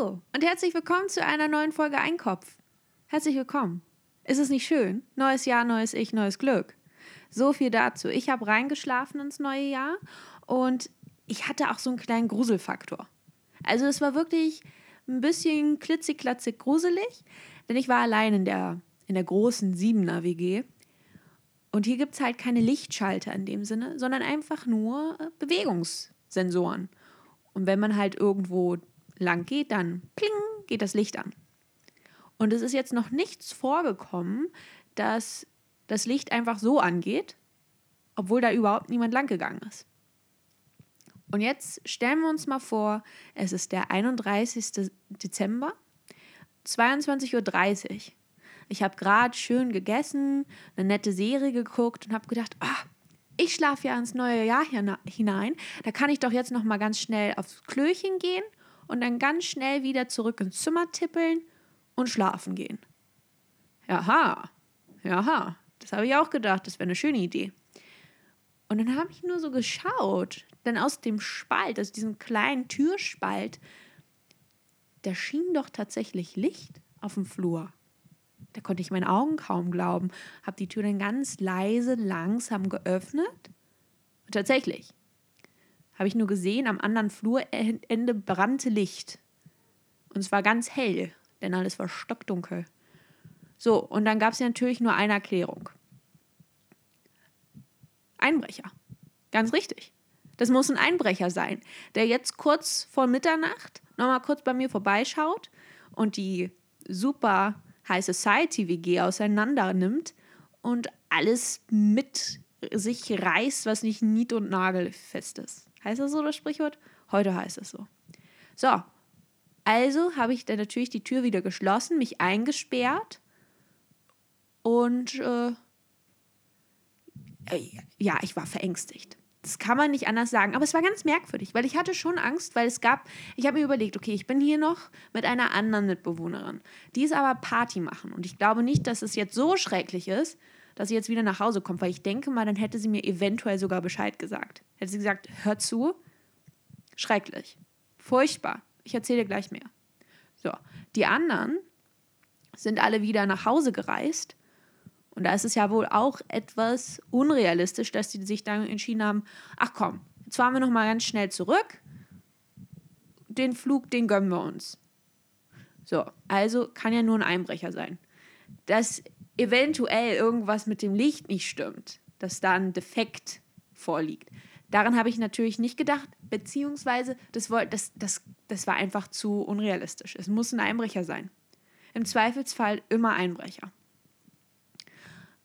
Hallo und herzlich willkommen zu einer neuen Folge Einkopf. Herzlich willkommen. Ist es nicht schön? Neues Jahr, neues Ich, neues Glück. So viel dazu. Ich habe reingeschlafen ins neue Jahr und ich hatte auch so einen kleinen Gruselfaktor. Also es war wirklich ein bisschen klitzig-klatzig gruselig, denn ich war allein in der, in der großen Siebener WG. Und hier gibt es halt keine Lichtschalter in dem Sinne, sondern einfach nur äh, Bewegungssensoren. Und wenn man halt irgendwo lang geht, dann pling, geht das Licht an. Und es ist jetzt noch nichts vorgekommen, dass das Licht einfach so angeht, obwohl da überhaupt niemand lang gegangen ist. Und jetzt stellen wir uns mal vor, es ist der 31. Dezember, 22.30 Uhr. Ich habe gerade schön gegessen, eine nette Serie geguckt und habe gedacht, ah, ich schlafe ja ins neue Jahr hinein. Da kann ich doch jetzt noch mal ganz schnell aufs Klöchen gehen und dann ganz schnell wieder zurück ins Zimmer tippeln und schlafen gehen. Jaha, jaha, das habe ich auch gedacht, das wäre eine schöne Idee. Und dann habe ich nur so geschaut, denn aus dem Spalt, aus diesem kleinen Türspalt, da schien doch tatsächlich Licht auf dem Flur. Da konnte ich meinen Augen kaum glauben, habe die Tür dann ganz leise, langsam geöffnet. Und tatsächlich habe ich nur gesehen, am anderen Flurende brannte Licht. Und es war ganz hell, denn alles war stockdunkel. So, und dann gab es natürlich nur eine Erklärung. Einbrecher. Ganz richtig. Das muss ein Einbrecher sein, der jetzt kurz vor Mitternacht nochmal kurz bei mir vorbeischaut und die super High Society WG auseinander nimmt und alles mit sich reißt, was nicht nied- und nagelfest ist. Heißt das so das Sprichwort? Heute heißt es so. So, also habe ich dann natürlich die Tür wieder geschlossen, mich eingesperrt und äh, äh ja, ich war verängstigt. Das kann man nicht anders sagen. Aber es war ganz merkwürdig, weil ich hatte schon Angst, weil es gab, ich habe mir überlegt, okay, ich bin hier noch mit einer anderen Mitbewohnerin. Die ist aber Party machen. Und ich glaube nicht, dass es jetzt so schrecklich ist, dass sie jetzt wieder nach Hause kommt, weil ich denke mal, dann hätte sie mir eventuell sogar Bescheid gesagt. Hätte sie gesagt, hör zu, schrecklich, furchtbar. Ich erzähle gleich mehr. So, die anderen sind alle wieder nach Hause gereist und da ist es ja wohl auch etwas unrealistisch, dass die sich dann entschieden haben, ach komm, jetzt fahren wir noch mal ganz schnell zurück. Den Flug, den gönnen wir uns. So, also kann ja nur ein Einbrecher sein. Dass eventuell irgendwas mit dem Licht nicht stimmt, dass da ein Defekt vorliegt. Daran habe ich natürlich nicht gedacht, beziehungsweise das, das, das, das war einfach zu unrealistisch. Es muss ein Einbrecher sein. Im Zweifelsfall immer Einbrecher.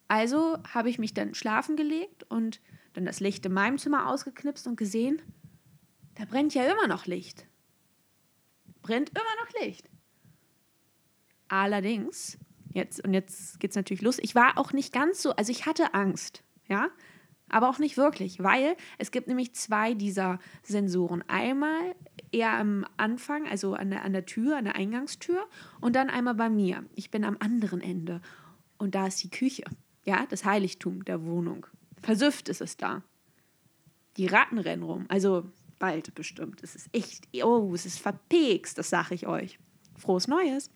Also habe ich mich dann schlafen gelegt und dann das Licht in meinem Zimmer ausgeknipst und gesehen, da brennt ja immer noch Licht. Brennt immer noch Licht. Allerdings, jetzt, und jetzt geht es natürlich los, ich war auch nicht ganz so, also ich hatte Angst, ja, aber auch nicht wirklich, weil es gibt nämlich zwei dieser Sensoren. Einmal eher am Anfang, also an der, an der Tür, an der Eingangstür, und dann einmal bei mir. Ich bin am anderen Ende und da ist die Küche ja, das Heiligtum der Wohnung. Versüfft ist es da. Die Ratten rennen rum, also bald bestimmt. Es ist echt, oh, es ist verpegst, das sage ich euch. Frohes Neues.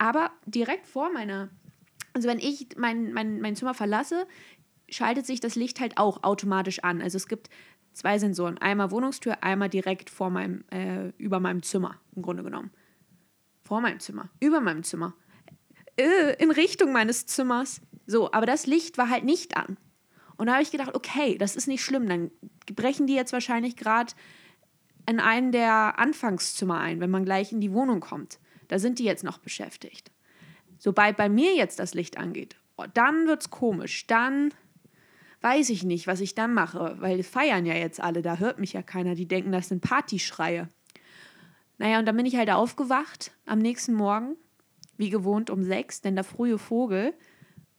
Aber direkt vor meiner, also wenn ich mein, mein, mein Zimmer verlasse, schaltet sich das Licht halt auch automatisch an. Also es gibt zwei Sensoren. Einmal Wohnungstür, einmal direkt vor meinem, äh, über meinem Zimmer, im Grunde genommen. Vor meinem Zimmer, über meinem Zimmer. Äh, in Richtung meines Zimmers. So, aber das Licht war halt nicht an. Und da habe ich gedacht, okay, das ist nicht schlimm. Dann brechen die jetzt wahrscheinlich gerade in einen der Anfangszimmer ein, wenn man gleich in die Wohnung kommt. Da sind die jetzt noch beschäftigt. Sobald bei mir jetzt das Licht angeht, oh, dann wird es komisch. Dann weiß ich nicht, was ich dann mache, weil feiern ja jetzt alle, da hört mich ja keiner. Die denken, das sind Partyschreie. Naja, und dann bin ich halt aufgewacht am nächsten Morgen, wie gewohnt um sechs, denn der frühe Vogel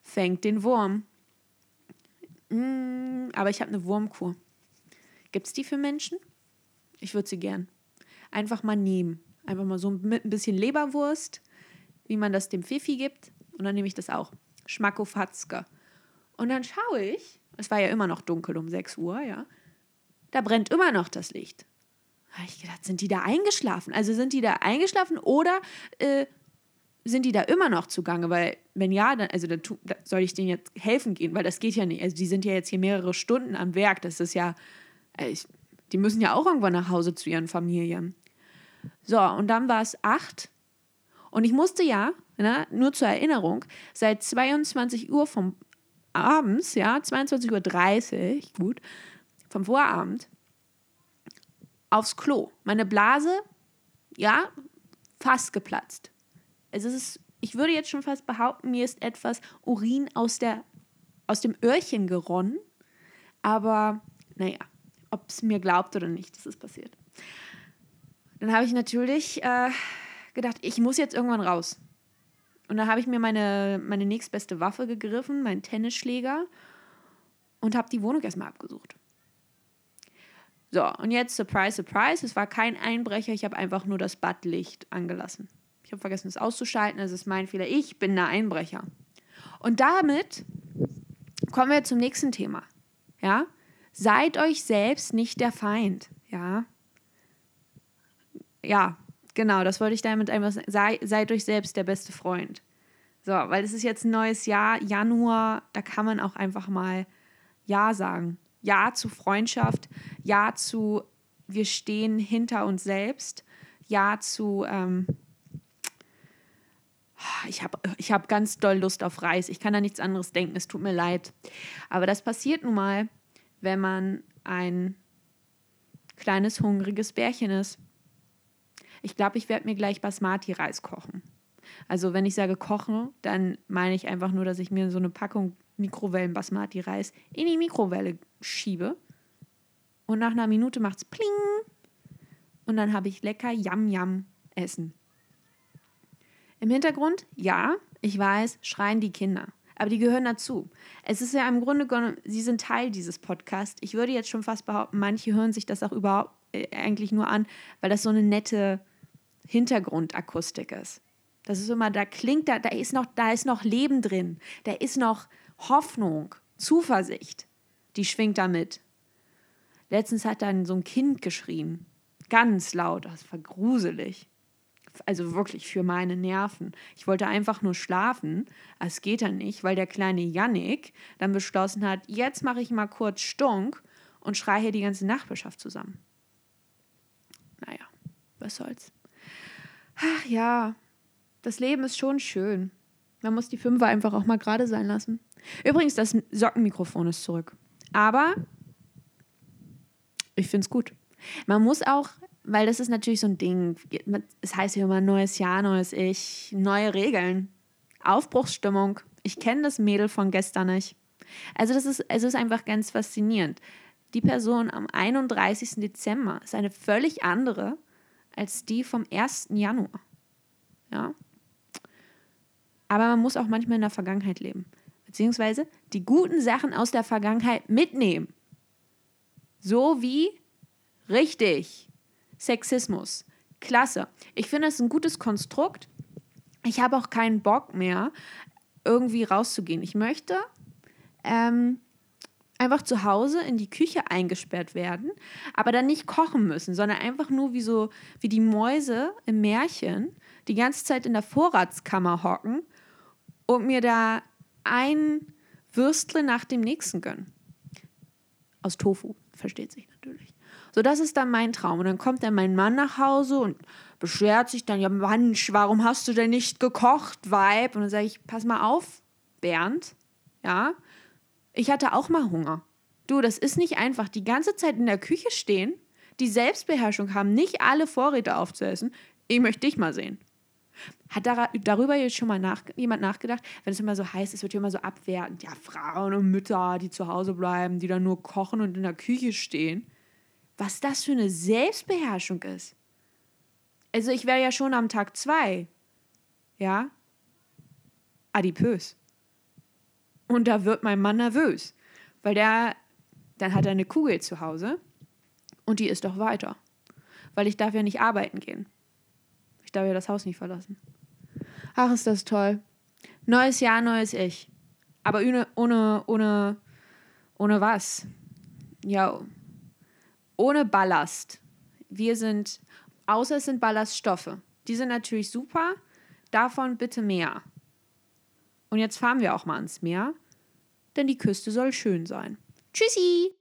fängt den Wurm. Mm, aber ich habe eine Wurmkur. Gibt es die für Menschen? Ich würde sie gern. Einfach mal nehmen. Einfach mal so mit ein bisschen Leberwurst, wie man das dem Fifi gibt. Und dann nehme ich das auch. Schmackofatzke. Und dann schaue ich, es war ja immer noch dunkel um 6 Uhr, ja. Da brennt immer noch das Licht. habe ich gedacht, sind die da eingeschlafen? Also sind die da eingeschlafen oder äh, sind die da immer noch zugange? Weil, wenn ja, dann, also dann, dann soll ich denen jetzt helfen gehen, weil das geht ja nicht. Also die sind ja jetzt hier mehrere Stunden am Werk. Das ist ja, äh, ich, die müssen ja auch irgendwann nach Hause zu ihren Familien. So, und dann war es acht. Und ich musste ja, ne, nur zur Erinnerung, seit 22 Uhr vom abends, ja, 22.30 Uhr, gut, vom Vorabend, aufs Klo. Meine Blase, ja, fast geplatzt. Es ist, ich würde jetzt schon fast behaupten, mir ist etwas Urin aus, der, aus dem Öhrchen geronnen. Aber naja, ob es mir glaubt oder nicht, das ist passiert. Dann habe ich natürlich äh, gedacht, ich muss jetzt irgendwann raus. Und dann habe ich mir meine, meine nächstbeste Waffe gegriffen, meinen Tennisschläger, und habe die Wohnung erstmal abgesucht. So, und jetzt, surprise, surprise, es war kein Einbrecher, ich habe einfach nur das Badlicht angelassen. Ich habe vergessen, es auszuschalten, das ist mein Fehler. Ich bin der Einbrecher. Und damit kommen wir zum nächsten Thema. Ja? Seid euch selbst nicht der Feind. Ja? Ja, genau, das wollte ich damit einfach sagen. Sei, seid euch selbst der beste Freund. So, weil es ist jetzt ein neues Jahr, Januar, da kann man auch einfach mal Ja sagen. Ja zu Freundschaft, Ja zu wir stehen hinter uns selbst, Ja zu ähm, ich habe ich hab ganz doll Lust auf Reis. Ich kann da nichts anderes denken. Es tut mir leid. Aber das passiert nun mal, wenn man ein kleines, hungriges Bärchen ist. Ich glaube, ich werde mir gleich Basmati-Reis kochen. Also wenn ich sage kochen, dann meine ich einfach nur, dass ich mir so eine Packung Mikrowellen-Basmati-Reis in die Mikrowelle schiebe. Und nach einer Minute macht es pling. Und dann habe ich lecker Yam-Yam Essen. Im Hintergrund, ja, ich weiß, schreien die Kinder. Aber die gehören dazu. Es ist ja im Grunde genommen, sie sind Teil dieses Podcasts. Ich würde jetzt schon fast behaupten, manche hören sich das auch überhaupt äh, eigentlich nur an, weil das so eine nette Hintergrundakustik ist. Das ist immer, da klingt, da, da ist noch, da ist noch Leben drin. Da ist noch Hoffnung, Zuversicht. Die schwingt damit. Letztens hat dann so ein Kind geschrien. Ganz laut, das war gruselig. Also wirklich für meine Nerven. Ich wollte einfach nur schlafen. Es geht dann nicht, weil der kleine Yannick dann beschlossen hat, jetzt mache ich mal kurz Stunk und schreie hier die ganze Nachbarschaft zusammen. Naja, was soll's. Ach ja, das Leben ist schon schön. Man muss die Fünfer einfach auch mal gerade sein lassen. Übrigens, das Sockenmikrofon ist zurück. Aber ich finde es gut. Man muss auch, weil das ist natürlich so ein Ding, es heißt ja immer neues Jahr, neues Ich, neue Regeln, Aufbruchsstimmung. Ich kenne das Mädel von gestern nicht. Also das ist, es ist einfach ganz faszinierend. Die Person am 31. Dezember ist eine völlig andere als die vom 1. Januar. Ja. Aber man muss auch manchmal in der Vergangenheit leben. Beziehungsweise die guten Sachen aus der Vergangenheit mitnehmen. So wie richtig Sexismus. Klasse. Ich finde es ein gutes Konstrukt. Ich habe auch keinen Bock mehr, irgendwie rauszugehen. Ich möchte ähm, einfach zu Hause in die Küche eingesperrt werden, aber dann nicht kochen müssen, sondern einfach nur wie so wie die Mäuse im Märchen die ganze Zeit in der Vorratskammer hocken und mir da ein Würstle nach dem nächsten gönnen. Aus Tofu, versteht sich natürlich. So, das ist dann mein Traum. Und dann kommt dann mein Mann nach Hause und beschwert sich dann, ja Mensch, warum hast du denn nicht gekocht, Weib? Und dann sage ich, pass mal auf, Bernd, ja, ich hatte auch mal Hunger. Du, das ist nicht einfach. Die ganze Zeit in der Küche stehen, die Selbstbeherrschung haben, nicht alle Vorräte aufzuessen. Ich möchte dich mal sehen. Hat darüber jetzt schon mal nach, jemand nachgedacht, wenn es immer so heißt, es wird ja immer so abwertend, ja, Frauen und Mütter, die zu Hause bleiben, die dann nur kochen und in der Küche stehen. Was das für eine Selbstbeherrschung ist. Also ich wäre ja schon am Tag zwei, ja, adipös. Und da wird mein Mann nervös, weil der, dann hat er eine Kugel zu Hause und die ist doch weiter. Weil ich darf ja nicht arbeiten gehen. Ich darf ja das Haus nicht verlassen. Ach, ist das toll. Neues Jahr, neues Ich. Aber ohne, ohne, ohne, ohne was? Ja, ohne Ballast. wir sind, außer es sind Ballaststoffe. Die sind natürlich super. Davon bitte mehr. Und jetzt fahren wir auch mal ans Meer, denn die Küste soll schön sein. Tschüssi!